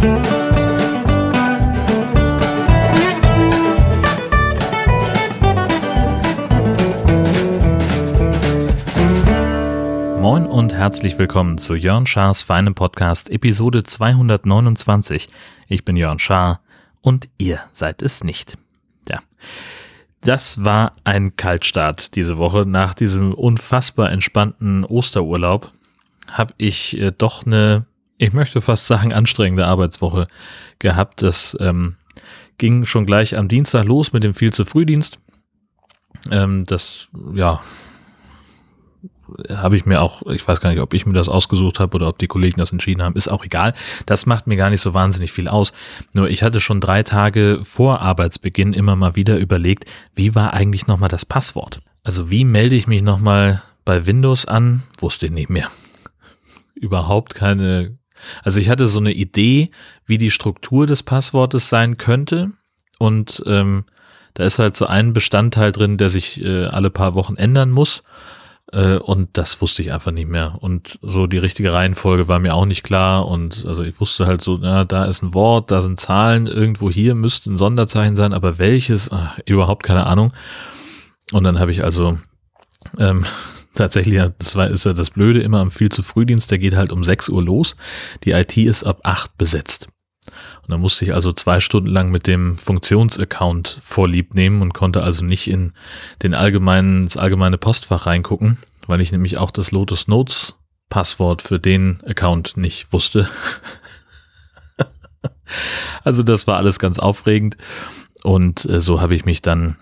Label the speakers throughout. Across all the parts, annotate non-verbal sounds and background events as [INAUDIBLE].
Speaker 1: Moin und herzlich willkommen zu Jörn Schars feinem Podcast Episode 229. Ich bin Jörn Schaar und ihr seid es nicht. Ja. Das war ein Kaltstart diese Woche. Nach diesem unfassbar entspannten Osterurlaub habe ich äh, doch eine, ich möchte fast sagen, anstrengende Arbeitswoche gehabt. Das ähm, ging schon gleich am Dienstag los mit dem viel zu Frühdienst. Ähm, das, ja, habe ich mir auch, ich weiß gar nicht, ob ich mir das ausgesucht habe oder ob die Kollegen das entschieden haben, ist auch egal. Das macht mir gar nicht so wahnsinnig viel aus. Nur ich hatte schon drei Tage vor Arbeitsbeginn immer mal wieder überlegt, wie war eigentlich nochmal das Passwort? Also wie melde ich mich nochmal bei Windows an? Wusste ich nicht mehr. Überhaupt keine. Also ich hatte so eine Idee, wie die Struktur des Passwortes sein könnte. Und ähm, da ist halt so ein Bestandteil drin, der sich äh, alle paar Wochen ändern muss. Äh, und das wusste ich einfach nicht mehr. Und so die richtige Reihenfolge war mir auch nicht klar. Und also ich wusste halt so, ja, da ist ein Wort, da sind Zahlen, irgendwo hier müsste ein Sonderzeichen sein, aber welches? Ach, überhaupt keine Ahnung. Und dann habe ich also ähm, tatsächlich, das war, ist ja das Blöde, immer am viel zu Frühdienst, der geht halt um 6 Uhr los. Die IT ist ab 8 besetzt. Und dann musste ich also zwei Stunden lang mit dem Funktionsaccount vorlieb nehmen und konnte also nicht in den allgemeinen, das allgemeine Postfach reingucken, weil ich nämlich auch das Lotus Notes Passwort für den Account nicht wusste. [LAUGHS] also das war alles ganz aufregend. Und äh, so habe ich mich dann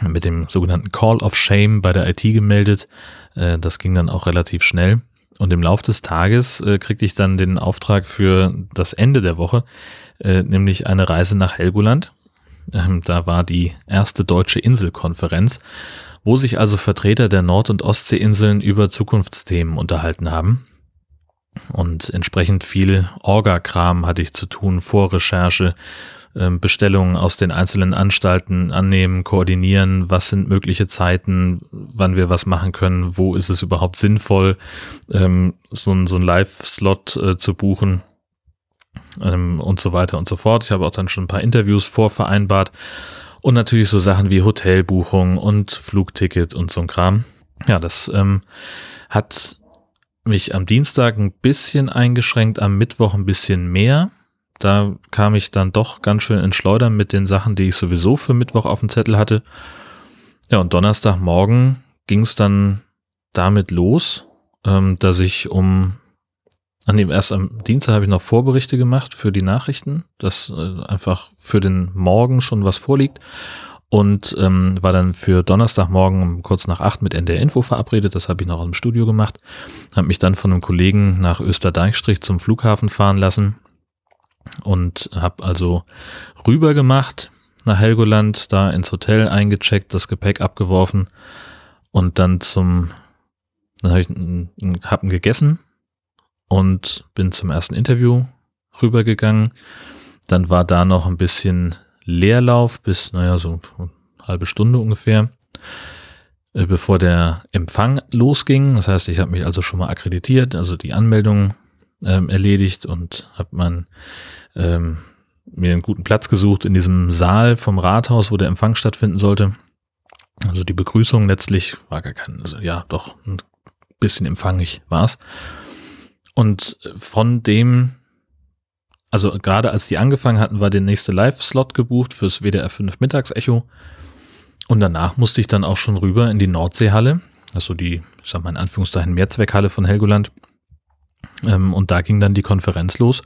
Speaker 1: mit dem sogenannten Call of Shame bei der IT gemeldet. Äh, das ging dann auch relativ schnell. Und im Laufe des Tages äh, kriegte ich dann den Auftrag für das Ende der Woche, äh, nämlich eine Reise nach Helgoland. Ähm, da war die erste deutsche Inselkonferenz, wo sich also Vertreter der Nord- und Ostseeinseln über Zukunftsthemen unterhalten haben. Und entsprechend viel Orga-Kram hatte ich zu tun, Vorrecherche, Bestellungen aus den einzelnen Anstalten annehmen, koordinieren, was sind mögliche Zeiten, wann wir was machen können, wo ist es überhaupt sinnvoll, ähm, so, ein, so ein Live-Slot äh, zu buchen ähm, und so weiter und so fort. Ich habe auch dann schon ein paar Interviews vorvereinbart und natürlich so Sachen wie Hotelbuchung und Flugticket und so ein Kram. Ja, das ähm, hat mich am Dienstag ein bisschen eingeschränkt, am Mittwoch ein bisschen mehr. Da kam ich dann doch ganz schön ins Schleudern mit den Sachen, die ich sowieso für Mittwoch auf dem Zettel hatte. Ja, und Donnerstagmorgen ging es dann damit los, ähm, dass ich um, an dem erst am Dienstag habe ich noch Vorberichte gemacht für die Nachrichten, dass äh, einfach für den Morgen schon was vorliegt und ähm, war dann für Donnerstagmorgen um kurz nach acht mit NDR Info verabredet. Das habe ich noch im Studio gemacht. Habe mich dann von einem Kollegen nach Österdeichstrich zum Flughafen fahren lassen und habe also rüber gemacht nach Helgoland, da ins Hotel eingecheckt, das Gepäck abgeworfen und dann zum, dann habe ich einen, hab einen gegessen und bin zum ersten Interview rübergegangen. Dann war da noch ein bisschen Leerlauf bis, naja, so eine halbe Stunde ungefähr, äh, bevor der Empfang losging. Das heißt, ich habe mich also schon mal akkreditiert, also die Anmeldung ähm, erledigt und habe mein ähm, mir einen guten Platz gesucht in diesem Saal vom Rathaus, wo der Empfang stattfinden sollte. Also die Begrüßung letztlich war gar kein, also ja, doch ein bisschen empfangig war es. Und von dem, also gerade als die angefangen hatten, war der nächste Live-Slot gebucht fürs WDR 5 Mittagsecho. Und danach musste ich dann auch schon rüber in die Nordseehalle, also die, ich sag mal in Anführungszeichen, Mehrzweckhalle von Helgoland. Ähm, und da ging dann die Konferenz los.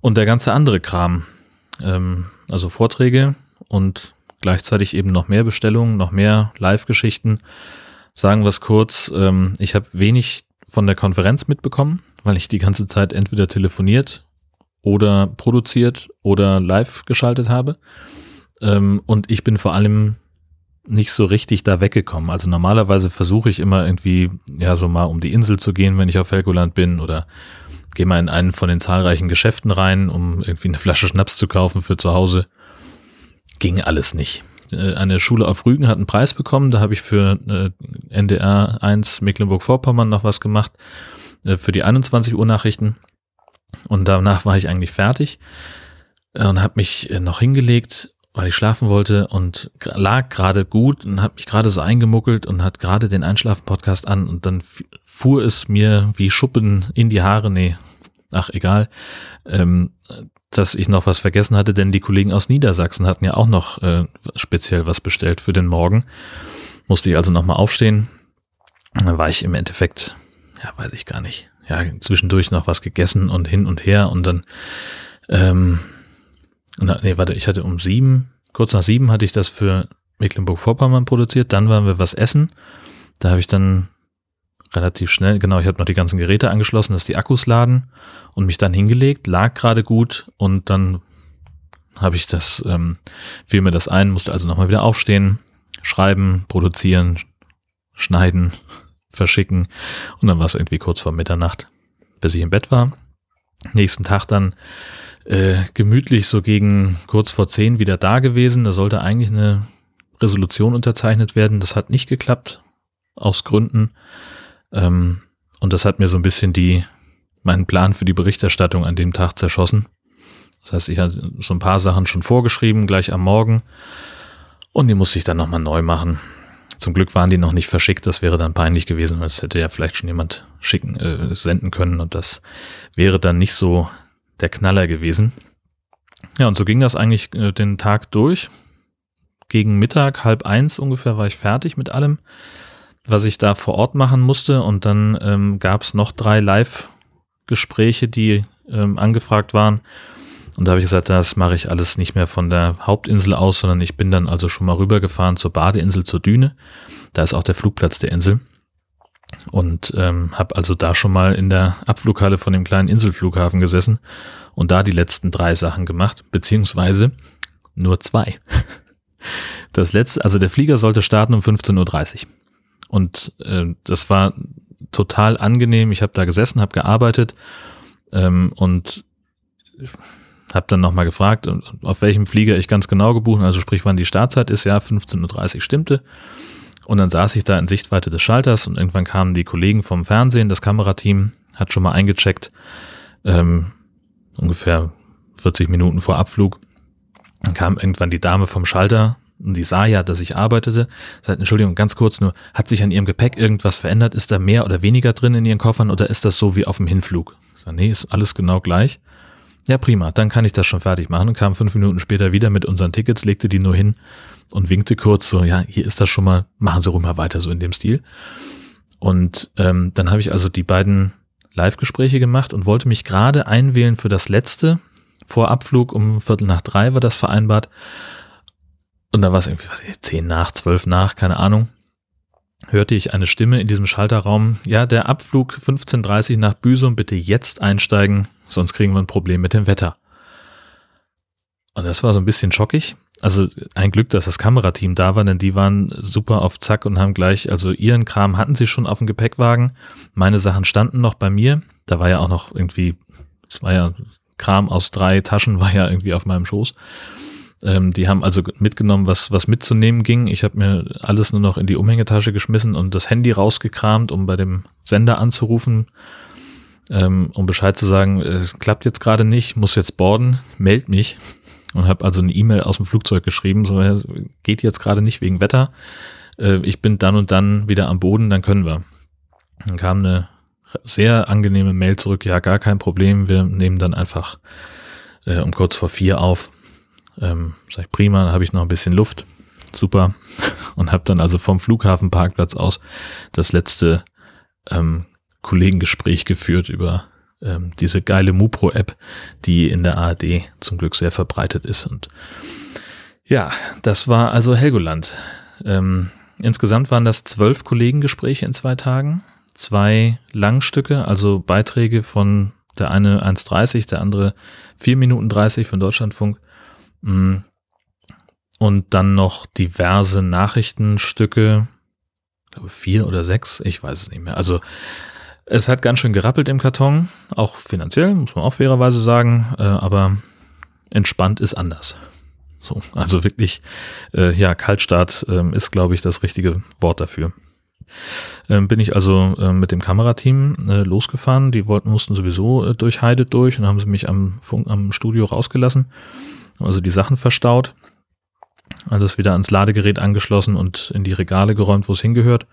Speaker 1: Und der ganze andere Kram, ähm, also Vorträge und gleichzeitig eben noch mehr Bestellungen, noch mehr Live-Geschichten. Sagen wir es kurz, ähm, ich habe wenig von der Konferenz mitbekommen, weil ich die ganze Zeit entweder telefoniert oder produziert oder live geschaltet habe. Ähm, und ich bin vor allem nicht so richtig da weggekommen. Also normalerweise versuche ich immer irgendwie, ja, so mal um die Insel zu gehen, wenn ich auf Helgoland bin oder gehe mal in einen von den zahlreichen Geschäften rein, um irgendwie eine Flasche Schnaps zu kaufen für zu Hause. Ging alles nicht. Äh, eine Schule auf Rügen hat einen Preis bekommen, da habe ich für äh, NDR 1 Mecklenburg-Vorpommern noch was gemacht, äh, für die 21 Uhr Nachrichten. Und danach war ich eigentlich fertig und habe mich noch hingelegt, weil ich schlafen wollte und lag gerade gut und habe mich gerade so eingemuckelt und hat gerade den Einschlafen-Podcast an und dann fuhr es mir wie Schuppen in die Haare, nee, ach egal, ähm, dass ich noch was vergessen hatte, denn die Kollegen aus Niedersachsen hatten ja auch noch äh, speziell was bestellt für den Morgen. Musste ich also nochmal aufstehen. Dann war ich im Endeffekt, ja, weiß ich gar nicht, ja, zwischendurch noch was gegessen und hin und her und dann, ähm, nee, warte, ich hatte um sieben, kurz nach sieben hatte ich das für Mecklenburg-Vorpommern produziert, dann waren wir was essen. Da habe ich dann relativ schnell, genau, ich habe noch die ganzen Geräte angeschlossen, dass die Akkus laden und mich dann hingelegt, lag gerade gut und dann habe ich das, ähm, fiel mir das ein, musste also nochmal wieder aufstehen, schreiben, produzieren, schneiden, [LAUGHS] verschicken und dann war es irgendwie kurz vor Mitternacht, bis ich im Bett war. Nächsten Tag dann äh, gemütlich so gegen kurz vor zehn wieder da gewesen. Da sollte eigentlich eine Resolution unterzeichnet werden. Das hat nicht geklappt, aus Gründen. Ähm, und das hat mir so ein bisschen die, meinen Plan für die Berichterstattung an dem Tag zerschossen. Das heißt, ich hatte so ein paar Sachen schon vorgeschrieben, gleich am Morgen. Und die musste ich dann nochmal neu machen. Zum Glück waren die noch nicht verschickt, das wäre dann peinlich gewesen, weil es hätte ja vielleicht schon jemand schicken, äh, senden können und das wäre dann nicht so der Knaller gewesen. Ja, und so ging das eigentlich äh, den Tag durch. Gegen Mittag, halb eins ungefähr, war ich fertig mit allem was ich da vor Ort machen musste. Und dann ähm, gab es noch drei Live-Gespräche, die ähm, angefragt waren. Und da habe ich gesagt, das mache ich alles nicht mehr von der Hauptinsel aus, sondern ich bin dann also schon mal rübergefahren zur Badeinsel, zur Düne. Da ist auch der Flugplatz der Insel. Und ähm, habe also da schon mal in der Abflughalle von dem kleinen Inselflughafen gesessen und da die letzten drei Sachen gemacht, beziehungsweise nur zwei. [LAUGHS] Das letzte, also der Flieger sollte starten um 15.30 Uhr. Und äh, das war total angenehm. Ich habe da gesessen, habe gearbeitet ähm, und habe dann nochmal gefragt, auf welchem Flieger ich ganz genau gebucht, also sprich, wann die Startzeit ist. Ja, 15.30 Uhr stimmte. Und dann saß ich da in Sichtweite des Schalters und irgendwann kamen die Kollegen vom Fernsehen, das Kamerateam hat schon mal eingecheckt, ähm, ungefähr 40 Minuten vor Abflug. Dann kam irgendwann die Dame vom Schalter und die sah ja, dass ich arbeitete, sagt, Entschuldigung, ganz kurz nur, hat sich an ihrem Gepäck irgendwas verändert? Ist da mehr oder weniger drin in ihren Koffern oder ist das so wie auf dem Hinflug? Ich sag, nee, ist alles genau gleich. Ja, prima, dann kann ich das schon fertig machen und kam fünf Minuten später wieder mit unseren Tickets, legte die nur hin und winkte kurz so, ja, hier ist das schon mal, machen Sie ruhig mal weiter so in dem Stil. Und ähm, dann habe ich also die beiden Live-Gespräche gemacht und wollte mich gerade einwählen für das letzte. Vor Abflug um Viertel nach drei war das vereinbart. Und da war es irgendwie was, zehn nach, zwölf nach, keine Ahnung, hörte ich eine Stimme in diesem Schalterraum, ja, der Abflug 15.30 nach Büsum, bitte jetzt einsteigen, sonst kriegen wir ein Problem mit dem Wetter. Und das war so ein bisschen schockig. Also ein Glück, dass das Kamerateam da war, denn die waren super auf Zack und haben gleich, also ihren Kram hatten sie schon auf dem Gepäckwagen. Meine Sachen standen noch bei mir. Da war ja auch noch irgendwie, es war ja Kram aus drei Taschen, [LAUGHS] war ja irgendwie auf meinem Schoß. Ähm, die haben also mitgenommen, was, was mitzunehmen ging. Ich habe mir alles nur noch in die Umhängetasche geschmissen und das Handy rausgekramt, um bei dem Sender anzurufen, ähm, um Bescheid zu sagen, es klappt jetzt gerade nicht, muss jetzt boarden, meld mich. Und habe also eine E-Mail aus dem Flugzeug geschrieben, so geht jetzt gerade nicht wegen Wetter. Äh, ich bin dann und dann wieder am Boden, dann können wir. Dann kam eine sehr angenehme Mail zurück, ja, gar kein Problem, wir nehmen dann einfach äh, um kurz vor vier auf. Ähm, sag ich, prima, dann habe ich noch ein bisschen Luft. Super. [LAUGHS] Und habe dann also vom Flughafenparkplatz aus das letzte ähm, Kollegengespräch geführt über ähm, diese geile Mupro-App, die in der ARD zum Glück sehr verbreitet ist. Und ja, das war also Helgoland. Ähm, insgesamt waren das zwölf Kollegengespräche in zwei Tagen. Zwei Langstücke, also Beiträge von der eine 1,30, der andere 4 Minuten 30 von Deutschlandfunk Mm. Und dann noch diverse Nachrichtenstücke, ich glaube vier oder sechs, ich weiß es nicht mehr. Also es hat ganz schön gerappelt im Karton, auch finanziell, muss man auch fairerweise sagen, äh, aber entspannt ist anders. So, also wirklich, äh, ja, Kaltstart äh, ist, glaube ich, das richtige Wort dafür. Ähm, bin ich also äh, mit dem Kamerateam äh, losgefahren. Die wollten, mussten sowieso äh, durch Heide durch und haben sie mich am, Funk, am Studio rausgelassen. Also die Sachen verstaut. Alles wieder ans Ladegerät angeschlossen und in die Regale geräumt, wo es hingehört.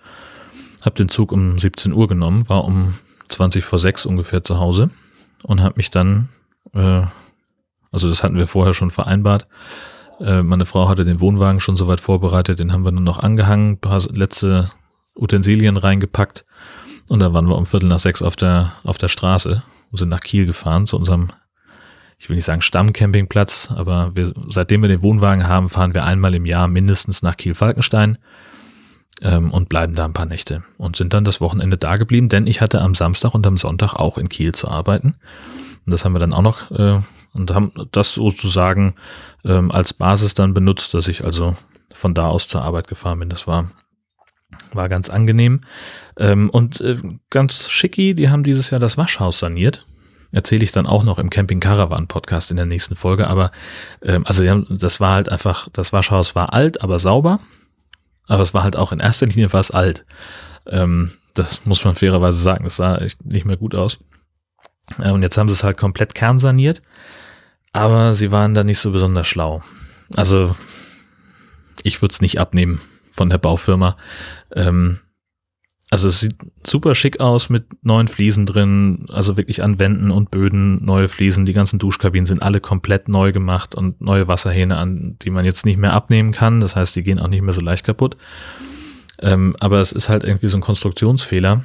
Speaker 1: Hab den Zug um 17 Uhr genommen, war um 20 vor 6 ungefähr zu Hause und hab mich dann, äh, also das hatten wir vorher schon vereinbart, äh, meine Frau hatte den Wohnwagen schon soweit vorbereitet, den haben wir nur noch angehangen, paar letzte Utensilien reingepackt und dann waren wir um Viertel nach sechs auf der, auf der Straße und sind nach Kiel gefahren zu unserem, ich will nicht sagen Stammcampingplatz, aber wir, seitdem wir den Wohnwagen haben, fahren wir einmal im Jahr mindestens nach Kiel-Falkenstein ähm, und bleiben da ein paar Nächte und sind dann das Wochenende da geblieben, denn ich hatte am Samstag und am Sonntag auch in Kiel zu arbeiten. Und das haben wir dann auch noch äh, und haben das sozusagen ähm, als Basis dann benutzt, dass ich also von da aus zur Arbeit gefahren bin. Das war war ganz angenehm. Ähm, und äh, ganz schicki, die haben dieses Jahr das Waschhaus saniert. Erzähle ich dann auch noch im Camping Caravan Podcast in der nächsten Folge. Aber ähm, also das war halt einfach, das Waschhaus war alt, aber sauber. Aber es war halt auch in erster Linie fast alt. Ähm, das muss man fairerweise sagen. Das sah echt nicht mehr gut aus. Äh, und jetzt haben sie es halt komplett kernsaniert aber sie waren da nicht so besonders schlau. Also ich würde es nicht abnehmen von der Baufirma. Ähm, also es sieht super schick aus mit neuen Fliesen drin, also wirklich an Wänden und Böden neue Fliesen. Die ganzen Duschkabinen sind alle komplett neu gemacht und neue Wasserhähne an, die man jetzt nicht mehr abnehmen kann. Das heißt, die gehen auch nicht mehr so leicht kaputt. Ähm, aber es ist halt irgendwie so ein Konstruktionsfehler.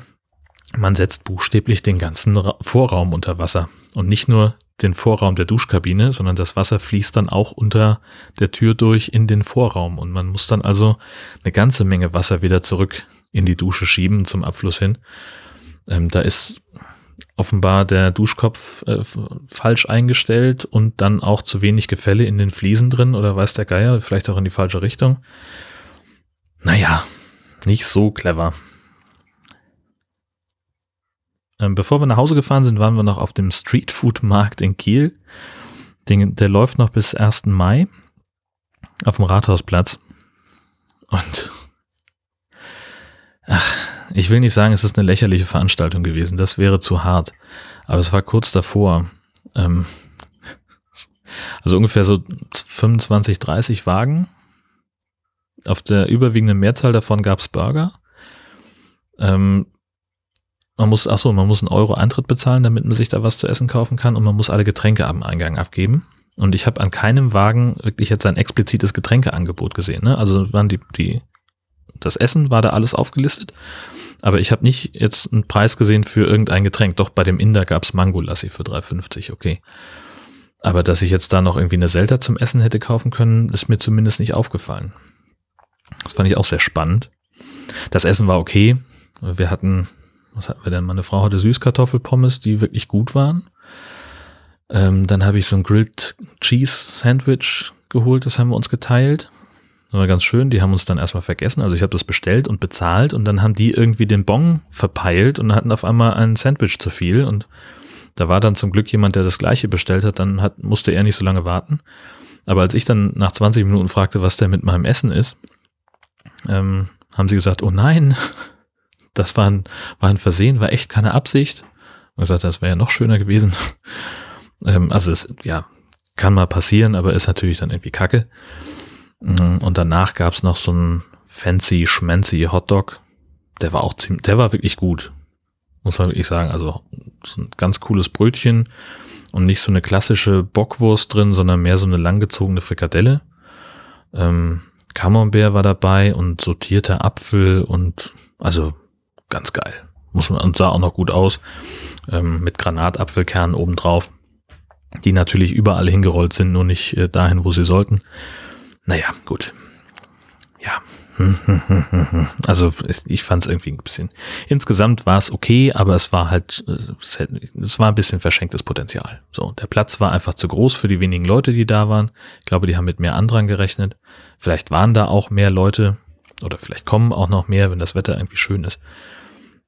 Speaker 1: Man setzt buchstäblich den ganzen Vorraum unter Wasser und nicht nur den Vorraum der Duschkabine, sondern das Wasser fließt dann auch unter der Tür durch in den Vorraum und man muss dann also eine ganze Menge Wasser wieder zurück in die Dusche schieben zum Abfluss hin. Ähm, da ist offenbar der Duschkopf äh, falsch eingestellt und dann auch zu wenig Gefälle in den Fliesen drin oder weiß der Geier, vielleicht auch in die falsche Richtung. Naja, nicht so clever. Ähm, bevor wir nach Hause gefahren sind, waren wir noch auf dem Streetfood-Markt in Kiel. Den, der läuft noch bis 1. Mai auf dem Rathausplatz. Und ach, ich will nicht sagen, es ist eine lächerliche Veranstaltung gewesen. Das wäre zu hart. Aber es war kurz davor. Ähm, also ungefähr so 25, 30 Wagen. Auf der überwiegenden Mehrzahl davon gab es Burger. Ähm, man muss, ach so, man muss einen Euro Eintritt bezahlen, damit man sich da was zu essen kaufen kann und man muss alle Getränke am Eingang abgeben. Und ich habe an keinem Wagen wirklich jetzt ein explizites Getränkeangebot gesehen. Ne? Also waren die, die, das Essen war da alles aufgelistet, aber ich habe nicht jetzt einen Preis gesehen für irgendein Getränk. Doch bei dem Inder gab's Mango Lassi für 3,50, okay. Aber dass ich jetzt da noch irgendwie eine Selta zum Essen hätte kaufen können, ist mir zumindest nicht aufgefallen. Das fand ich auch sehr spannend. Das Essen war okay. Wir hatten was hatten wir denn? Meine Frau hatte Süßkartoffelpommes, die wirklich gut waren. Ähm, dann habe ich so ein Grilled Cheese Sandwich geholt, das haben wir uns geteilt. Das war ganz schön, die haben uns dann erstmal vergessen. Also ich habe das bestellt und bezahlt und dann haben die irgendwie den Bon verpeilt und hatten auf einmal ein Sandwich zu viel und da war dann zum Glück jemand, der das gleiche bestellt hat, dann hat, musste er nicht so lange warten. Aber als ich dann nach 20 Minuten fragte, was der mit meinem Essen ist, ähm, haben sie gesagt, oh nein, [LAUGHS] das war ein, war ein Versehen, war echt keine Absicht. Man sagt, das wäre ja noch schöner gewesen. [LAUGHS] ähm, also es, ja, kann mal passieren, aber ist natürlich dann irgendwie kacke. Mhm, und danach gab's noch so ein fancy, schmancy Hotdog. Der war auch ziemlich, der war wirklich gut. Muss man wirklich sagen. Also so ein ganz cooles Brötchen und nicht so eine klassische Bockwurst drin, sondern mehr so eine langgezogene Frikadelle. Ähm, Camembert war dabei und sortierter Apfel und also ganz geil. Muss man, und sah auch noch gut aus. Ähm, mit Granatapfelkernen obendrauf. Die natürlich überall hingerollt sind, nur nicht äh, dahin, wo sie sollten. Naja, gut. Ja. [LAUGHS] Also ich fand es irgendwie ein bisschen. Insgesamt war es okay, aber es war halt, es war ein bisschen verschenktes Potenzial. So, der Platz war einfach zu groß für die wenigen Leute, die da waren. Ich glaube, die haben mit mehr Andrang gerechnet. Vielleicht waren da auch mehr Leute oder vielleicht kommen auch noch mehr, wenn das Wetter irgendwie schön ist.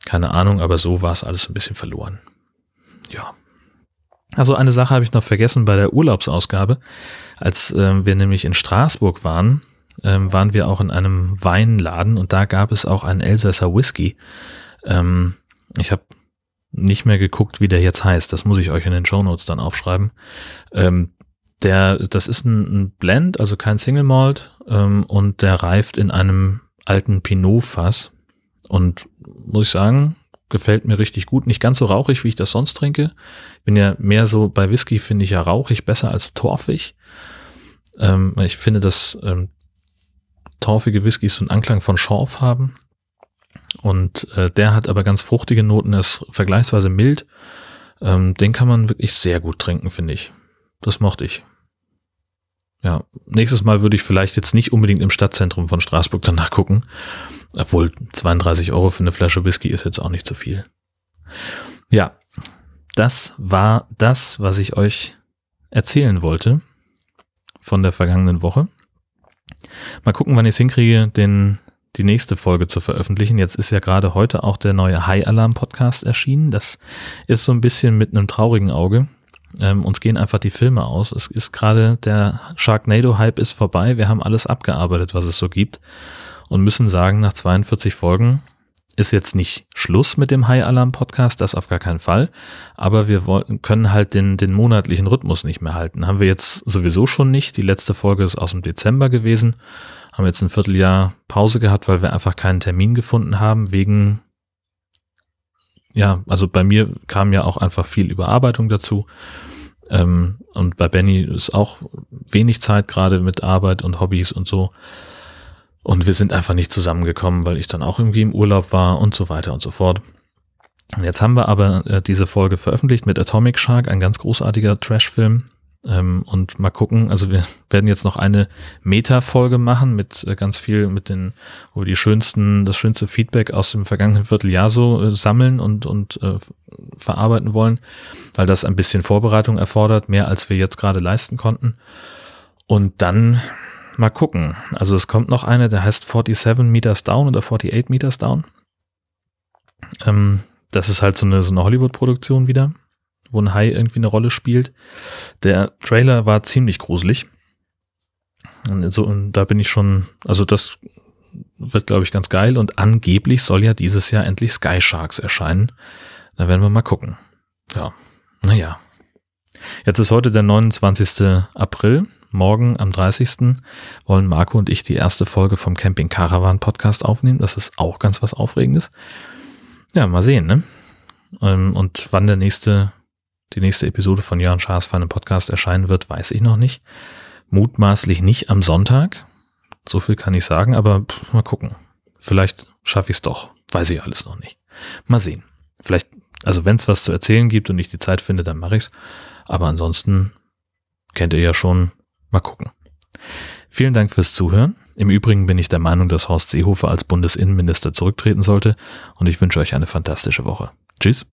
Speaker 1: Keine Ahnung, aber so war es alles ein bisschen verloren. Ja. Also eine Sache habe ich noch vergessen bei der Urlaubsausgabe. Als äh, wir nämlich in Straßburg waren, ähm, waren wir auch in einem Weinladen und da gab es auch einen Elsässer Whisky. Ähm, ich habe nicht mehr geguckt, wie der jetzt heißt. Das muss ich euch in den Show Notes dann aufschreiben. Ähm, der, das ist ein, ein, Blend, also kein Single Malt ähm, und der reift in einem alten Pinot-Fass. Und muss ich sagen, gefällt mir richtig gut. Nicht ganz so rauchig, wie ich das sonst trinke. Bin ja mehr so, bei Whisky finde ich ja rauchig besser als torfig. Ähm, ich finde, dass ähm, torfige Whiskys so einen Anklang von Schorf haben. Und äh, der hat aber ganz fruchtige Noten, ist vergleichsweise mild. Ähm, den kann man wirklich sehr gut trinken, finde ich. Das mochte ich. Ja, nächstes Mal würde ich vielleicht jetzt nicht unbedingt im Stadtzentrum von Straßburg danach gucken. Obwohl 32 Euro für eine Flasche Whisky ist jetzt auch nicht zu viel. Ja, das war das, was ich euch erzählen wollte von der vergangenen Woche. Mal gucken, wann ich es hinkriege, den, die nächste Folge zu veröffentlichen. Jetzt ist ja gerade heute auch der neue High Alarm Podcast erschienen. Das ist so ein bisschen mit einem traurigen Auge. Ähm, uns gehen einfach die Filme aus. Es ist gerade der Sharknado-Hype ist vorbei. Wir haben alles abgearbeitet, was es so gibt. Und müssen sagen, nach 42 Folgen ist jetzt nicht Schluss mit dem High Alarm Podcast, das auf gar keinen Fall. Aber wir wollten, können halt den, den monatlichen Rhythmus nicht mehr halten. Haben wir jetzt sowieso schon nicht. Die letzte Folge ist aus dem Dezember gewesen. Haben jetzt ein Vierteljahr Pause gehabt, weil wir einfach keinen Termin gefunden haben, wegen, ja, also bei mir kam ja auch einfach viel Überarbeitung dazu. Ähm, und bei Benny ist auch wenig Zeit gerade mit Arbeit und Hobbys und so. Und wir sind einfach nicht zusammengekommen, weil ich dann auch irgendwie im Urlaub war und so weiter und so fort. Und jetzt haben wir aber äh, diese Folge veröffentlicht mit Atomic Shark, ein ganz großartiger Trash-Film. Ähm, und mal gucken, also wir [LAUGHS] werden jetzt noch eine Meta-Folge machen mit äh, ganz viel, mit den, wo wir die schönsten, das schönste Feedback aus dem vergangenen Vierteljahr so äh, sammeln und, und äh, verarbeiten wollen, weil das ein bisschen Vorbereitung erfordert, mehr als wir jetzt gerade leisten konnten. Und dann Mal gucken. Also es kommt noch eine, der heißt 47 Meters Down oder 48 Meters Down. Ähm, das ist halt so eine, so eine Hollywood-Produktion wieder, wo ein Hai irgendwie eine Rolle spielt. Der Trailer war ziemlich gruselig. Und, so, und da bin ich schon, also das wird, glaube ich, ganz geil. Und angeblich soll ja dieses Jahr endlich Sky Sharks erscheinen. Da werden wir mal gucken. Ja, naja. Jetzt ist heute der 29. April morgen am 30. wollen Marco und ich die erste Folge vom Camping Caravan Podcast aufnehmen. Das ist auch ganz was Aufregendes. Ja, mal sehen, ne? Ähm, und wann der nächste, die nächste Episode von Jörn Schaas für einen Podcast erscheinen wird, weiß ich noch nicht. Mutmaßlich nicht am Sonntag. So viel kann ich sagen, aber pff, mal gucken. Vielleicht schaffe ich es doch. Weiß ich alles noch nicht. Mal sehen. Vielleicht, also wenn es was zu erzählen gibt und ich die Zeit finde, dann mache ich's. Aber ansonsten kennt ihr ja schon Mal gucken. Vielen Dank fürs Zuhören. Im Übrigen bin ich der Meinung, dass Horst Seehofer als Bundesinnenminister zurücktreten sollte und ich wünsche euch eine fantastische Woche. Tschüss.